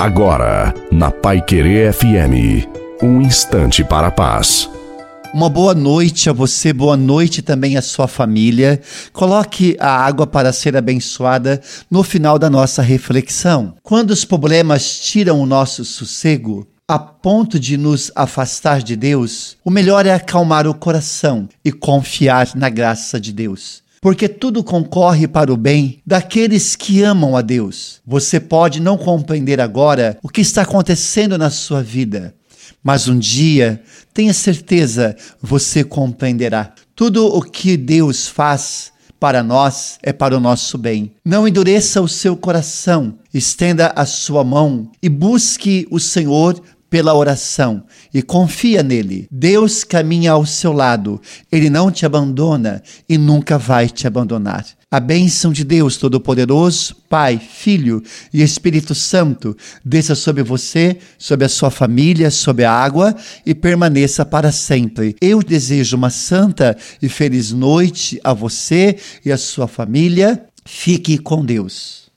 Agora, na Pai Querer FM, um instante para a paz. Uma boa noite a você, boa noite também à sua família. Coloque a água para ser abençoada no final da nossa reflexão. Quando os problemas tiram o nosso sossego, a ponto de nos afastar de Deus, o melhor é acalmar o coração e confiar na graça de Deus porque tudo concorre para o bem daqueles que amam a Deus. Você pode não compreender agora o que está acontecendo na sua vida, mas um dia, tenha certeza, você compreenderá. Tudo o que Deus faz para nós é para o nosso bem. Não endureça o seu coração, estenda a sua mão e busque o Senhor pela oração e confia nele. Deus caminha ao seu lado, ele não te abandona e nunca vai te abandonar. A bênção de Deus Todo-Poderoso, Pai, Filho e Espírito Santo, desça sobre você, sobre a sua família, sobre a água e permaneça para sempre. Eu desejo uma santa e feliz noite a você e a sua família. Fique com Deus.